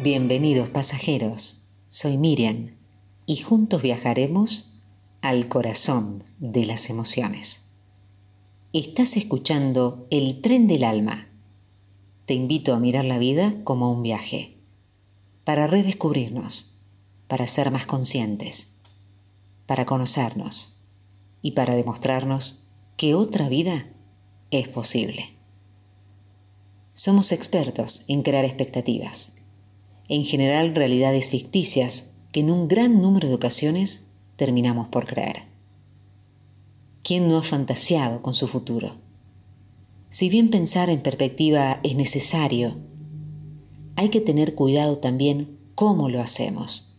Bienvenidos pasajeros, soy Miriam y juntos viajaremos al corazón de las emociones. Estás escuchando El tren del alma. Te invito a mirar la vida como un viaje, para redescubrirnos, para ser más conscientes, para conocernos y para demostrarnos que otra vida es posible. Somos expertos en crear expectativas, en general realidades ficticias que en un gran número de ocasiones terminamos por creer. ¿Quién no ha fantaseado con su futuro? Si bien pensar en perspectiva es necesario, hay que tener cuidado también cómo lo hacemos.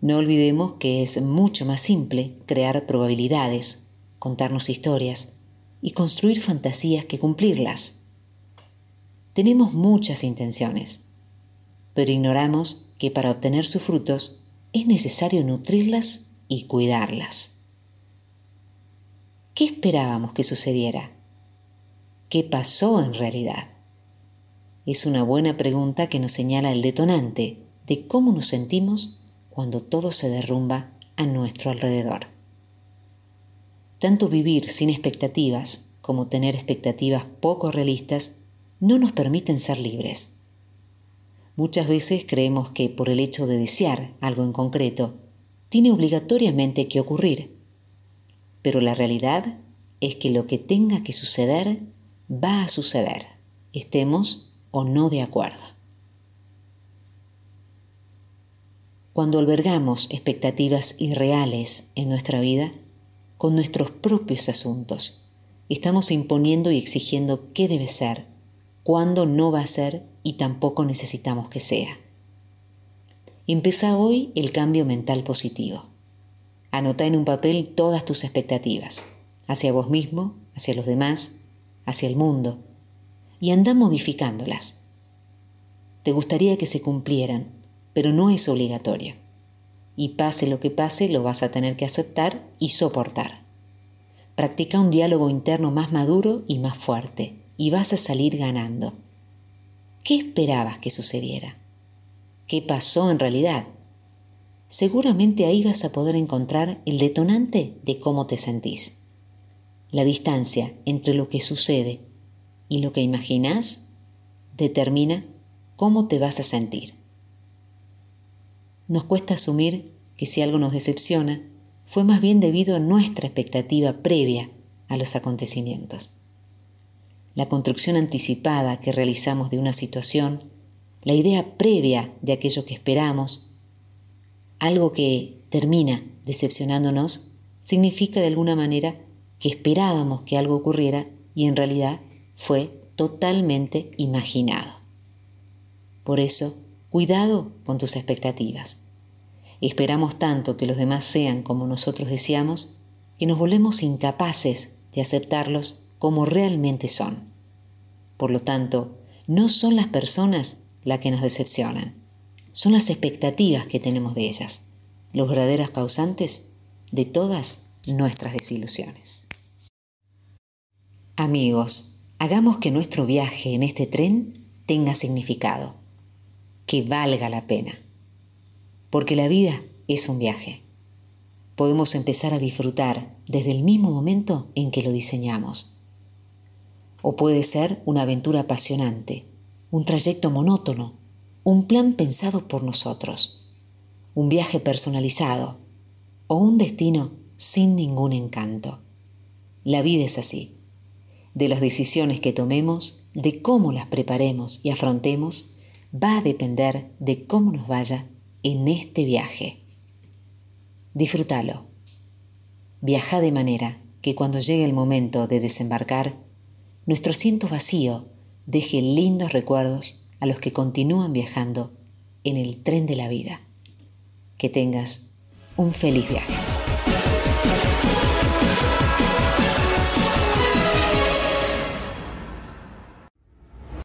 No olvidemos que es mucho más simple crear probabilidades, contarnos historias y construir fantasías que cumplirlas. Tenemos muchas intenciones, pero ignoramos que para obtener sus frutos es necesario nutrirlas y cuidarlas. ¿Qué esperábamos que sucediera? ¿Qué pasó en realidad? Es una buena pregunta que nos señala el detonante de cómo nos sentimos cuando todo se derrumba a nuestro alrededor. Tanto vivir sin expectativas como tener expectativas poco realistas no nos permiten ser libres. Muchas veces creemos que por el hecho de desear algo en concreto, tiene obligatoriamente que ocurrir. Pero la realidad es que lo que tenga que suceder va a suceder, estemos o no de acuerdo. Cuando albergamos expectativas irreales en nuestra vida, con nuestros propios asuntos, estamos imponiendo y exigiendo qué debe ser cuándo no va a ser y tampoco necesitamos que sea. Empieza hoy el cambio mental positivo. Anota en un papel todas tus expectativas, hacia vos mismo, hacia los demás, hacia el mundo, y anda modificándolas. Te gustaría que se cumplieran, pero no es obligatorio. Y pase lo que pase, lo vas a tener que aceptar y soportar. Practica un diálogo interno más maduro y más fuerte y vas a salir ganando. ¿Qué esperabas que sucediera? ¿Qué pasó en realidad? Seguramente ahí vas a poder encontrar el detonante de cómo te sentís. La distancia entre lo que sucede y lo que imaginas determina cómo te vas a sentir. Nos cuesta asumir que si algo nos decepciona, fue más bien debido a nuestra expectativa previa a los acontecimientos la construcción anticipada que realizamos de una situación, la idea previa de aquello que esperamos, algo que termina decepcionándonos, significa de alguna manera que esperábamos que algo ocurriera y en realidad fue totalmente imaginado. Por eso, cuidado con tus expectativas. Esperamos tanto que los demás sean como nosotros deseamos que nos volvemos incapaces de aceptarlos como realmente son. Por lo tanto, no son las personas las que nos decepcionan, son las expectativas que tenemos de ellas, los verdaderos causantes de todas nuestras desilusiones. Amigos, hagamos que nuestro viaje en este tren tenga significado, que valga la pena, porque la vida es un viaje. Podemos empezar a disfrutar desde el mismo momento en que lo diseñamos o puede ser una aventura apasionante, un trayecto monótono, un plan pensado por nosotros, un viaje personalizado o un destino sin ningún encanto. La vida es así. De las decisiones que tomemos, de cómo las preparemos y afrontemos, va a depender de cómo nos vaya en este viaje. Disfrútalo. Viaja de manera que cuando llegue el momento de desembarcar, nuestro asiento vacío deje lindos recuerdos a los que continúan viajando en el tren de la vida. Que tengas un feliz viaje.